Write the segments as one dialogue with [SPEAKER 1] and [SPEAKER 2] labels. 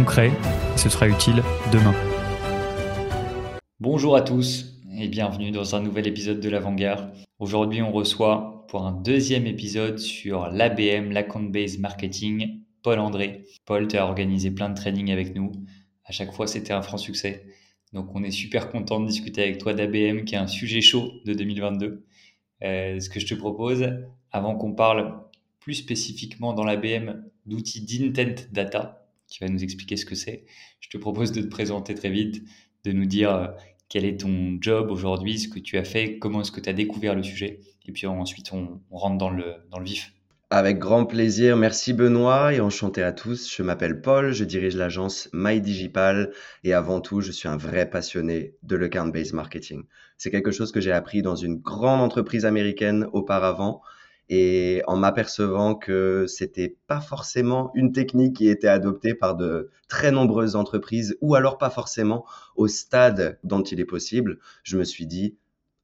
[SPEAKER 1] concret, et ce sera utile demain.
[SPEAKER 2] Bonjour à tous et bienvenue dans un nouvel épisode de l'Avant-Garde. Aujourd'hui, on reçoit pour un deuxième épisode sur l'ABM, l'Account-Based Marketing, Paul André. Paul, tu as organisé plein de trainings avec nous. À chaque fois, c'était un franc succès. Donc, on est super content de discuter avec toi d'ABM, qui est un sujet chaud de 2022. Euh, ce que je te propose, avant qu'on parle plus spécifiquement dans l'ABM d'outils d'intent data, qui va nous expliquer ce que c'est, je te propose de te présenter très vite, de nous dire euh, quel est ton job aujourd'hui, ce que tu as fait, comment est-ce que tu as découvert le sujet, et puis ensuite on, rentre dans le, dans le vif.
[SPEAKER 3] Avec grand plaisir, merci Benoît et enchanté à tous. Je m'appelle Paul, je dirige l'agence MyDigipal et avant tout, je suis un vrai passionné de l'account-based marketing. C'est quelque chose que j'ai appris dans une grande entreprise américaine auparavant et en m'apercevant que c'était pas forcément une technique qui était adoptée par de très nombreuses entreprises ou alors pas forcément au stade dont il est possible, je me suis dit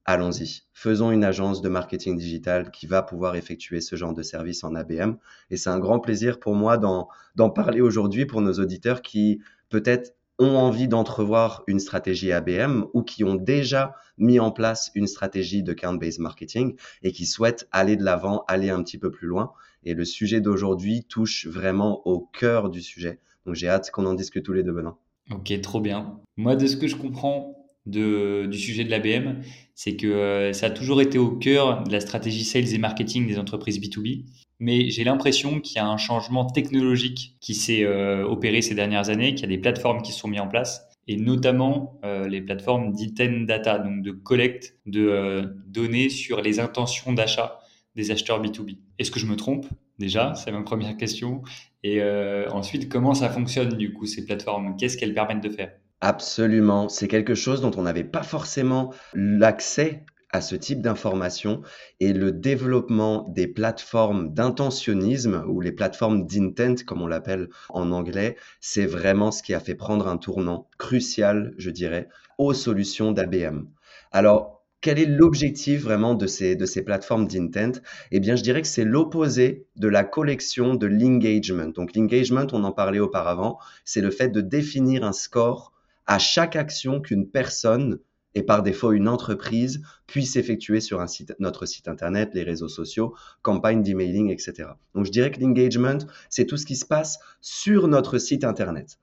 [SPEAKER 3] allons-y, faisons une agence de marketing digital qui va pouvoir effectuer ce genre de service en ABM. Et c'est un grand plaisir pour moi d'en parler aujourd'hui pour nos auditeurs qui peut-être ont envie d'entrevoir une stratégie ABM ou qui ont déjà mis en place une stratégie de count-based marketing et qui souhaitent aller de l'avant, aller un petit peu plus loin. Et le sujet d'aujourd'hui touche vraiment au cœur du sujet. Donc j'ai hâte qu'on en discute tous les deux, Benoît.
[SPEAKER 2] Ok, trop bien. Moi, de ce que je comprends du sujet de l'ABM, c'est que euh, ça a toujours été au cœur de la stratégie sales et marketing des entreprises B2B mais j'ai l'impression qu'il y a un changement technologique qui s'est euh, opéré ces dernières années, qu'il y a des plateformes qui sont mises en place, et notamment euh, les plateformes d'Iten Data, donc de collecte de euh, données sur les intentions d'achat des acheteurs B2B. Est-ce que je me trompe? Déjà C'est ma première question. Et ensuite, comment ça fonctionne du coup ces plateformes? Qu'est-ce qu'elles permettent de faire?
[SPEAKER 3] Absolument, c'est quelque chose dont on n'avait pas forcément l'accès à ce type d'information et le développement des plateformes d'intentionnisme ou les plateformes d'intent comme on l'appelle en anglais, c'est vraiment ce qui a fait prendre un tournant crucial, je dirais, aux solutions d'ABM. Alors, quel est l'objectif vraiment de ces, de ces plateformes d'intent? Eh bien, je dirais que c'est l'opposé de la collection de l'engagement. Donc, l'engagement, on en parlait auparavant, c'est le fait de définir un score à chaque action qu'une personne et par défaut une entreprise puisse effectuer sur un site, notre site internet, les réseaux sociaux, campagnes d'emailing, etc. Donc je dirais que l'engagement, c'est tout ce qui se passe sur notre site internet.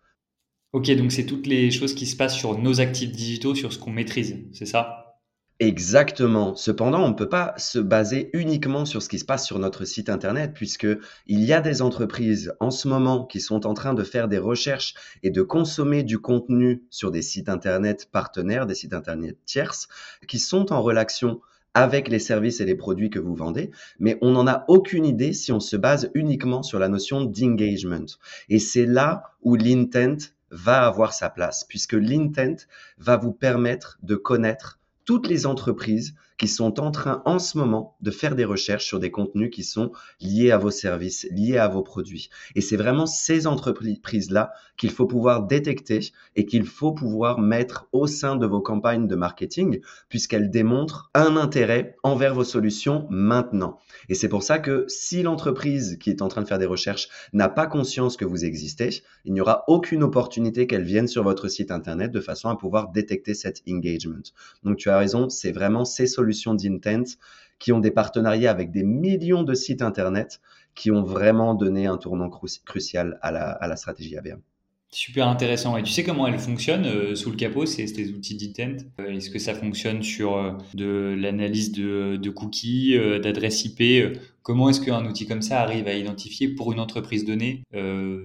[SPEAKER 2] Ok, donc c'est toutes les choses qui se passent sur nos actifs digitaux, sur ce qu'on maîtrise, c'est ça?
[SPEAKER 3] Exactement. Cependant, on ne peut pas se baser uniquement sur ce qui se passe sur notre site internet, puisque il y a des entreprises en ce moment qui sont en train de faire des recherches et de consommer du contenu sur des sites internet partenaires, des sites internet tierces, qui sont en relation avec les services et les produits que vous vendez, mais on n'en a aucune idée si on se base uniquement sur la notion d'engagement. Et c'est là où l'intent va avoir sa place, puisque l'intent va vous permettre de connaître toutes les entreprises qui sont en train en ce moment de faire des recherches sur des contenus qui sont liés à vos services, liés à vos produits. Et c'est vraiment ces entreprises-là qu'il faut pouvoir détecter et qu'il faut pouvoir mettre au sein de vos campagnes de marketing puisqu'elles démontrent un intérêt envers vos solutions maintenant. Et c'est pour ça que si l'entreprise qui est en train de faire des recherches n'a pas conscience que vous existez, il n'y aura aucune opportunité qu'elle vienne sur votre site internet de façon à pouvoir détecter cet engagement. Donc tu as raison, c'est vraiment ces solutions solutions d'intent qui ont des partenariats avec des millions de sites internet qui ont vraiment donné un tournant crucial à la, stratégie ABM.
[SPEAKER 2] Super intéressant. Et tu sais comment elle fonctionne euh, sous le capot, ces, ces outils d'intent? Euh, Est-ce que ça fonctionne sur euh, de l'analyse de, cookies, d'adresses IP Comment est-ce qu'un outil comme ça arrive à identifier pour une entreprise donnée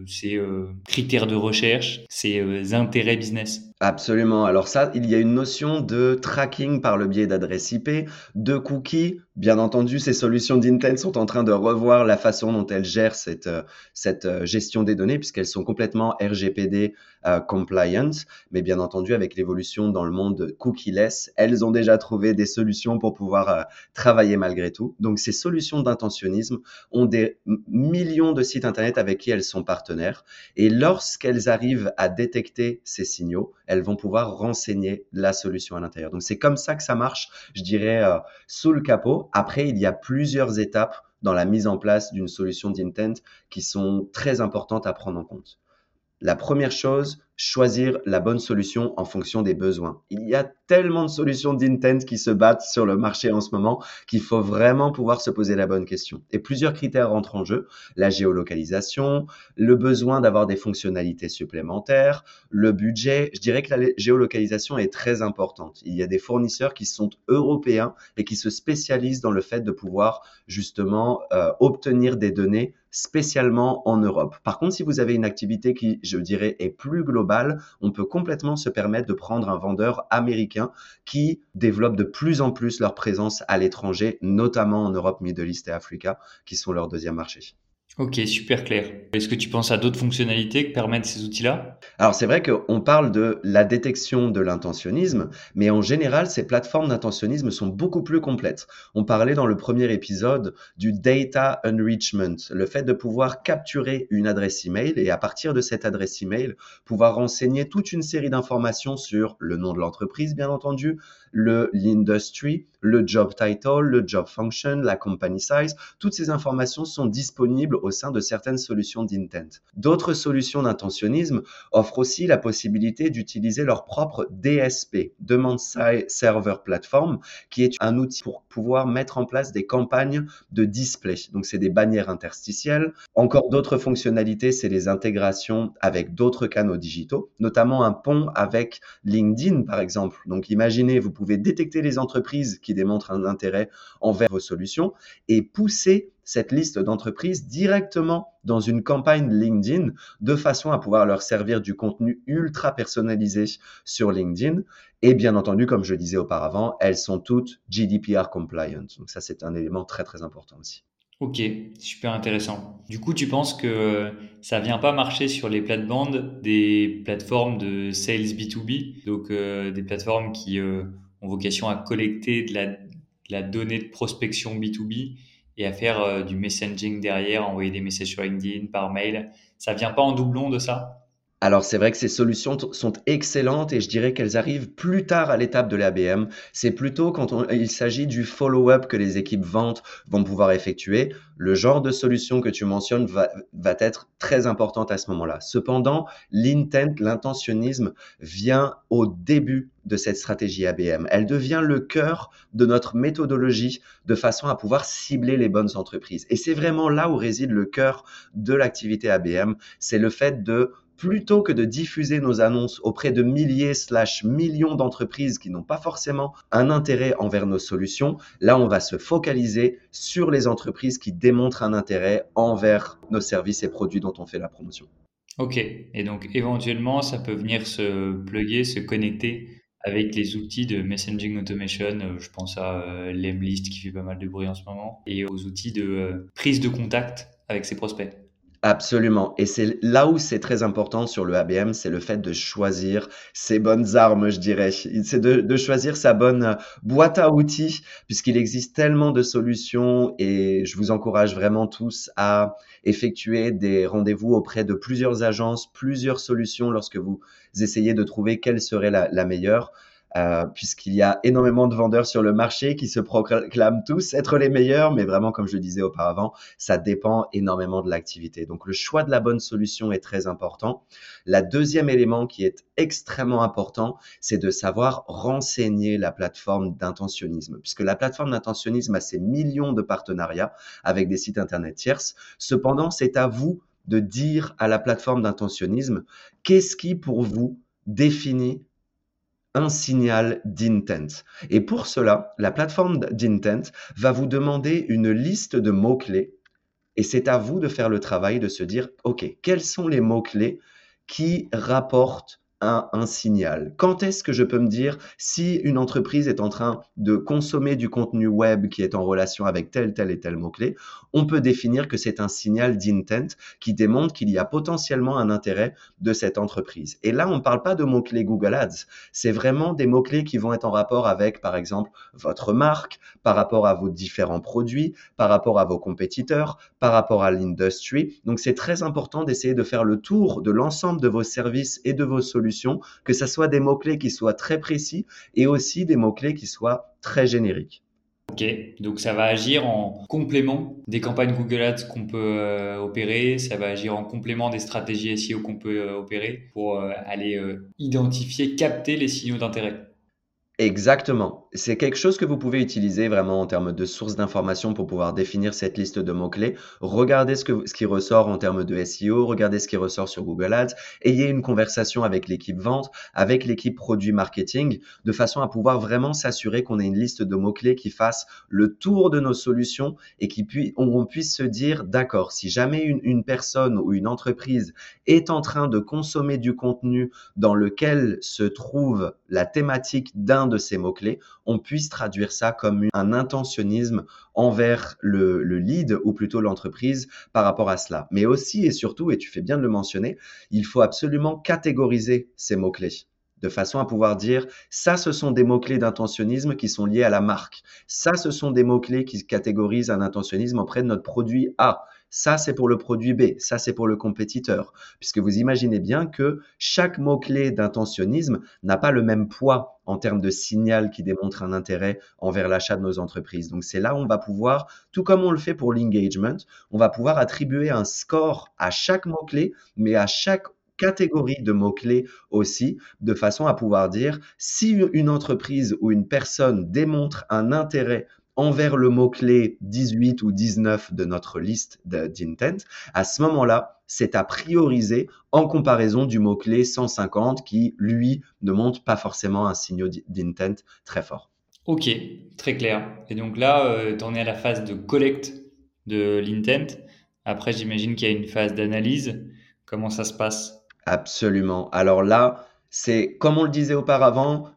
[SPEAKER 2] ses critères de recherche, ses intérêts business?
[SPEAKER 3] Absolument. Alors ça, il y a une notion de tracking par le biais d'adresses IP, de cookies. Bien entendu, ces solutions d'Intent sont en train de revoir la façon dont elles gèrent cette, cette gestion des données puisqu'elles sont complètement RGPD compliant. Mais bien entendu, avec l'évolution dans le monde cookie-less, elles ont déjà trouvé des solutions pour pouvoir travailler malgré tout. Donc ces solutions d'intention ont des millions de sites Internet avec qui elles sont partenaires. Et lorsqu'elles arrivent à détecter ces signaux, elles vont pouvoir renseigner la solution à l'intérieur. Donc c'est comme ça que ça marche, je dirais, euh, sous le capot. Après, il y a plusieurs étapes dans la mise en place d'une solution d'intent qui sont très importantes à prendre en compte. La première chose, choisir la bonne solution en fonction des besoins. Il y a tellement de solutions d'intent qui se battent sur le marché en ce moment qu'il faut vraiment pouvoir se poser la bonne question. Et plusieurs critères rentrent en jeu. La géolocalisation, le besoin d'avoir des fonctionnalités supplémentaires, le budget. Je dirais que la géolocalisation est très importante. Il y a des fournisseurs qui sont européens et qui se spécialisent dans le fait de pouvoir justement euh, obtenir des données spécialement en Europe. Par contre, si vous avez une activité qui, je dirais, est plus globale, on peut complètement se permettre de prendre un vendeur américain qui développe de plus en plus leur présence à l'étranger, notamment en Europe, Middle East et Africa, qui sont leurs deuxième marché.
[SPEAKER 2] Ok, super clair. Est-ce que tu penses à d'autres fonctionnalités que permettent ces outils-là?
[SPEAKER 3] Alors c'est vrai qu'on parle de la détection de l'intentionnisme, mais en général, ces plateformes d'intentionnisme sont beaucoup plus complètes. On parlait dans le premier épisode du data enrichment, le fait de pouvoir capturer une adresse email et à partir de cette adresse email, pouvoir renseigner toute une série d'informations sur le nom de l'entreprise, bien entendu, le l'industry, le job title, le job function, la company size. Toutes ces informations sont disponibles au sein de certaines solutions d'intent. D'autres solutions d'intentionnisme offrent aussi la possibilité d'utiliser leur propre DSP, Demand Side Server Platform, qui est un outil pour pouvoir mettre en place des campagnes de display. Donc, c'est des bannières interstitielles. Encore d'autres fonctionnalités, c'est les intégrations avec d'autres canaux digitaux, notamment un pont avec LinkedIn, par exemple. Donc, imaginez, vous pouvez détecter les entreprises qui démontrent un intérêt envers vos solutions et pousser cette liste d'entreprises directement dans une campagne LinkedIn de façon à pouvoir leur servir du contenu ultra personnalisé sur LinkedIn. Et bien entendu, comme je disais auparavant, elles sont toutes GDPR compliant. Donc ça, c'est un élément très très important aussi.
[SPEAKER 2] Ok, super intéressant. Du coup, tu penses que ça vient pas marcher sur les plates-bandes des plateformes de sales B2B, donc euh, des plateformes qui euh, ont vocation à collecter de la, la donnée de prospection B2B et à faire euh, du messaging derrière, envoyer des messages sur LinkedIn, par mail. Ça vient pas en doublon de ça?
[SPEAKER 3] Alors c'est vrai que ces solutions sont excellentes et je dirais qu'elles arrivent plus tard à l'étape de l'ABM. C'est plutôt quand il s'agit du follow-up que les équipes ventes vont pouvoir effectuer. Le genre de solution que tu mentionnes va, va être très importante à ce moment-là. Cependant, l'intent, l'intentionnisme vient au début de cette stratégie ABM. Elle devient le cœur de notre méthodologie de façon à pouvoir cibler les bonnes entreprises. Et c'est vraiment là où réside le cœur de l'activité ABM. C'est le fait de plutôt que de diffuser nos annonces auprès de milliers slash millions d'entreprises qui n'ont pas forcément un intérêt envers nos solutions, là on va se focaliser sur les entreprises qui démontrent un intérêt envers nos services et produits dont on fait la promotion.
[SPEAKER 2] Ok, et donc éventuellement ça peut venir se plugger, se connecter avec les outils de messaging automation, euh, je pense à euh, Lemlist qui fait pas mal de bruit en ce moment, et aux outils de euh, prise de contact avec ses prospects.
[SPEAKER 3] Absolument. Et c'est là où c'est très important sur le ABM, c'est le fait de choisir ses bonnes armes, je dirais. C'est de, choisir sa bonne boîte à outils, puisqu'il existe tellement de solutions et je vous encourage vraiment tous à effectuer des rendez-vous auprès de plusieurs agences, plusieurs solutions lorsque vous essayez de trouver quelle serait la meilleure. Euh, puisqu'il y a énormément de vendeurs sur le marché qui se proclament tous être les meilleurs, mais vraiment, comme je le disais auparavant, ça dépend énormément de l'activité. Donc, le choix de la bonne solution est très important. La deuxième élément qui est extrêmement important, c'est de savoir renseigner la plateforme d'intentionnisme, puisque la plateforme d'intentionnisme a ses millions de partenariats avec des sites internet tierces. Cependant, c'est à vous de dire à la plateforme d'intentionnisme qu'est-ce qui, pour vous, définit un signal d'intent. Et pour cela, la plateforme d'intent va vous demander une liste de mots-clés et c'est à vous de faire le travail de se dire, OK, quels sont les mots-clés qui rapportent un, signal Quand est-ce que je peux me dire si une entreprise est en train de consommer du contenu web qui est en relation avec tel, tel et tel mot-clé On peut définir que c'est un signal d'intent qui démontre qu'il y a potentiellement un intérêt de cette entreprise. Et là, on ne parle pas de mots-clés Google Ads, c'est vraiment des mots-clés qui vont être en rapport avec, par exemple, votre marque, par rapport à vos différents produits, par rapport à vos compétiteurs, par rapport à l'industrie. Donc, c'est très important d'essayer de faire le tour de l'ensemble de vos services et de vos solutions que ce soit des mots-clés qui soient très précis et aussi des mots-clés qui soient très génériques.
[SPEAKER 2] Ok, donc ça va agir en complément des campagnes Google Ads qu'on peut euh, opérer, ça va agir en complément des stratégies SEO qu'on peut euh, opérer pour euh, aller identifier, capter les signaux d'intérêt.
[SPEAKER 3] Exactement. C'est quelque chose que vous pouvez utiliser vraiment en termes de sources d'informations pour pouvoir définir cette liste de mots-clés. Regardez ce, que, ce qui ressort en termes de SEO, regardez ce qui ressort sur Google Ads, ayez une conversation avec l'équipe vente, avec l'équipe produit marketing, de façon à pouvoir vraiment s'assurer qu'on ait une liste de mots-clés qui fasse le tour de nos solutions et qui puis, on puisse se dire, d'accord, si jamais une, une personne ou une entreprise est en train de consommer du contenu dans lequel se trouve la thématique d'un de ces mots-clés, on puisse traduire ça comme un intentionnisme envers le, lead ou plutôt l'entreprise par rapport à cela. Mais aussi et surtout, et tu fais bien de le mentionner, il faut absolument catégoriser ces mots-clés de façon à pouvoir dire ça, ce sont des mots-clés d'intentionnisme qui sont liés à la marque. Ça, ce sont des mots-clés qui catégorisent un intentionnisme auprès de notre produit A. Ça, c'est pour le produit B, ça, c'est pour le compétiteur. Puisque vous imaginez bien que chaque mot-clé d'intentionnisme n'a pas le même poids en termes de signal qui démontre un intérêt envers l'achat de nos entreprises. Donc c'est là où on va pouvoir, tout comme on le fait pour l'engagement, on va pouvoir attribuer un score à chaque mot-clé, mais à chaque catégorie de mots-clés aussi, de façon à pouvoir dire si une entreprise ou une personne démontre un intérêt envers le mot-clé 18 ou 19 de notre liste d'intent, à ce moment-là, c'est à prioriser en comparaison du mot-clé 150 qui, lui, ne montre pas forcément un signe d'intent très fort.
[SPEAKER 2] Ok, très clair. Et donc là, euh, tu en es à la phase de collecte de l'intent. Après, j'imagine qu'il y a une phase d'analyse. Comment ça se passe?
[SPEAKER 3] Absolument. Alors là, c'est comme on le disait auparavant,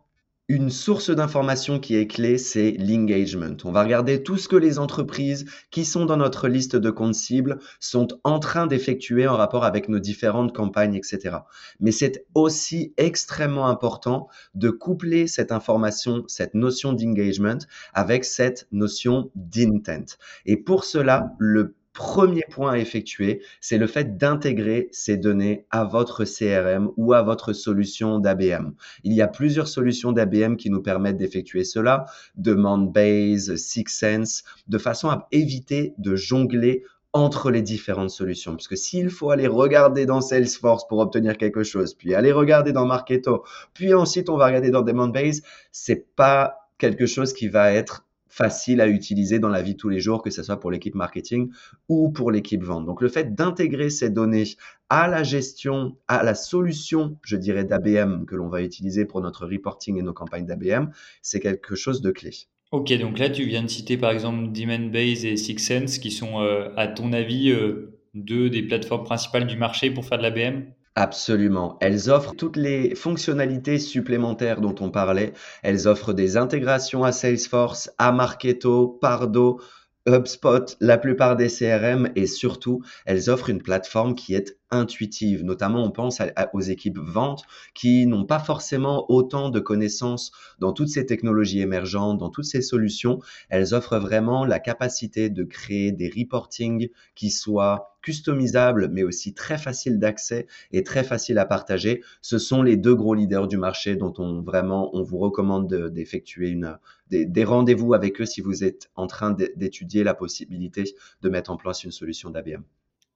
[SPEAKER 3] une source d'information qui est clé, c'est l'engagement. On va regarder tout ce que les entreprises qui sont dans notre liste de comptes cibles sont en train d'effectuer en rapport avec nos différentes campagnes, etc. Mais c'est aussi extrêmement important de coupler cette information, cette notion d'engagement avec cette notion d'intent. Et pour cela, le premier point à effectuer, c'est le fait d'intégrer ces données à votre CRM ou à votre solution d'ABM. Il y a plusieurs solutions d'ABM qui nous permettent d'effectuer cela, Demandbase, Sixsense, de façon à éviter de jongler entre les différentes solutions. Parce que s'il faut aller regarder dans Salesforce pour obtenir quelque chose, puis aller regarder dans Marketo, puis ensuite on va regarder dans Demandbase, c'est pas quelque chose qui va être facile à utiliser dans la vie de tous les jours, que ce soit pour l'équipe marketing ou pour l'équipe vente. Donc le fait d'intégrer ces données à la gestion, à la solution, je dirais, d'ABM que l'on va utiliser pour notre reporting et nos campagnes d'ABM, c'est quelque chose de clé.
[SPEAKER 2] Ok, donc là tu viens de citer par exemple Demandbase et Sixsense qui sont euh, à ton avis euh, deux des plateformes principales du marché pour faire de l'ABM
[SPEAKER 3] Absolument. Elles offrent toutes les fonctionnalités supplémentaires dont on parlait. Elles offrent des intégrations à Salesforce, à Marketo, Pardo, HubSpot, la plupart des CRM et surtout, elles offrent une plateforme qui est intuitive. Notamment, on pense aux équipes ventes qui n'ont pas forcément autant de connaissances dans toutes ces technologies émergentes, dans toutes ces solutions. Elles offrent vraiment la capacité de créer des reporting qui soient customisables, mais aussi très faciles d'accès et très faciles à partager. Ce sont les deux gros leaders du marché dont on vraiment, on vous recommande d'effectuer une, des rendez-vous avec eux si vous êtes en train d'étudier la possibilité de mettre en place une solution d'ABM.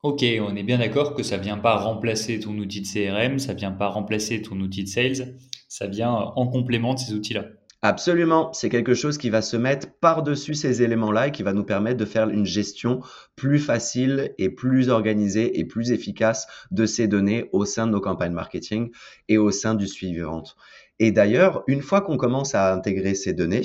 [SPEAKER 2] Ok, on est bien d'accord que ça vient pas remplacer ton outil de CRM, ça vient pas remplacer ton outil de sales, ça vient en complément de ces outils-là.
[SPEAKER 3] Absolument, c'est quelque chose qui va se mettre par-dessus ces éléments-là et qui va nous permettre de faire une gestion plus facile et plus organisée et plus efficace de ces données au sein de nos campagnes marketing et au sein du suivi vente. Et d'ailleurs, une fois qu'on commence à intégrer ces données,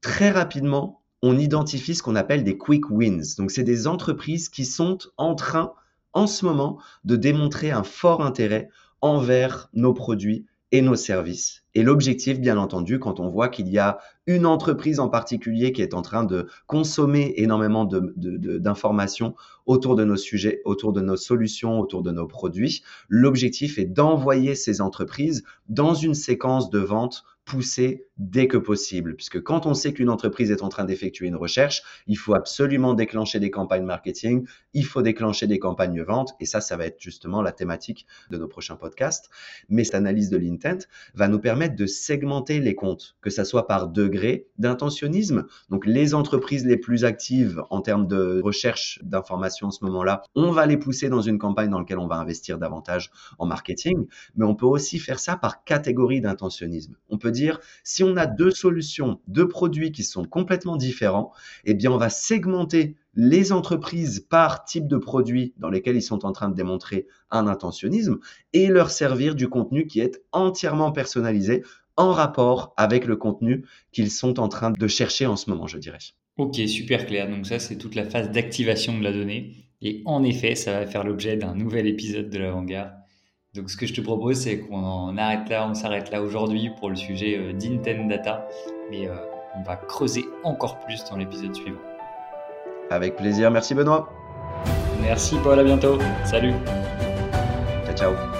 [SPEAKER 3] très rapidement, on identifie ce qu'on appelle des quick wins. Donc, c'est des entreprises qui sont en train, en ce moment, de démontrer un fort intérêt envers nos produits et nos services. Et l'objectif, bien entendu, quand on voit qu'il y a une entreprise en particulier qui est en train de consommer énormément d'informations autour de nos sujets, autour de nos solutions, autour de nos produits, l'objectif est d'envoyer ces entreprises dans une séquence de vente pousser dès que possible, puisque quand on sait qu'une entreprise est en train d'effectuer une recherche, il faut absolument déclencher des campagnes marketing, il faut déclencher des campagnes vente, et ça, ça va être justement la thématique de nos prochains podcasts. Mais cette analyse de l'intent va nous permettre de segmenter les comptes, que ça soit par degré d'intentionnisme. Donc les entreprises les plus actives en termes de recherche d'informations en ce moment-là, on va les pousser dans une campagne dans laquelle on va investir davantage en marketing, mais on peut aussi faire ça par catégorie d'intentionnisme. On peut dire si on a deux solutions, deux produits qui sont complètement différents, eh bien, on va segmenter les entreprises par type de produit dans lesquels ils sont en train de démontrer un intentionnisme et leur servir du contenu qui est entièrement personnalisé en rapport avec le contenu qu'ils sont en train de chercher en ce moment, je dirais.
[SPEAKER 2] Ok, super clair. Donc ça, c'est toute la phase d'activation de la donnée. Et en effet, ça va faire l'objet d'un nouvel épisode de l'avant-garde donc, ce que je te propose, c'est qu'on arrête là, on s'arrête là aujourd'hui pour le sujet euh, d'Intent Data, mais euh, on va creuser encore plus dans l'épisode suivant.
[SPEAKER 3] Avec plaisir, merci Benoît.
[SPEAKER 2] Merci Paul, à bientôt. Salut.
[SPEAKER 3] Ciao, ciao.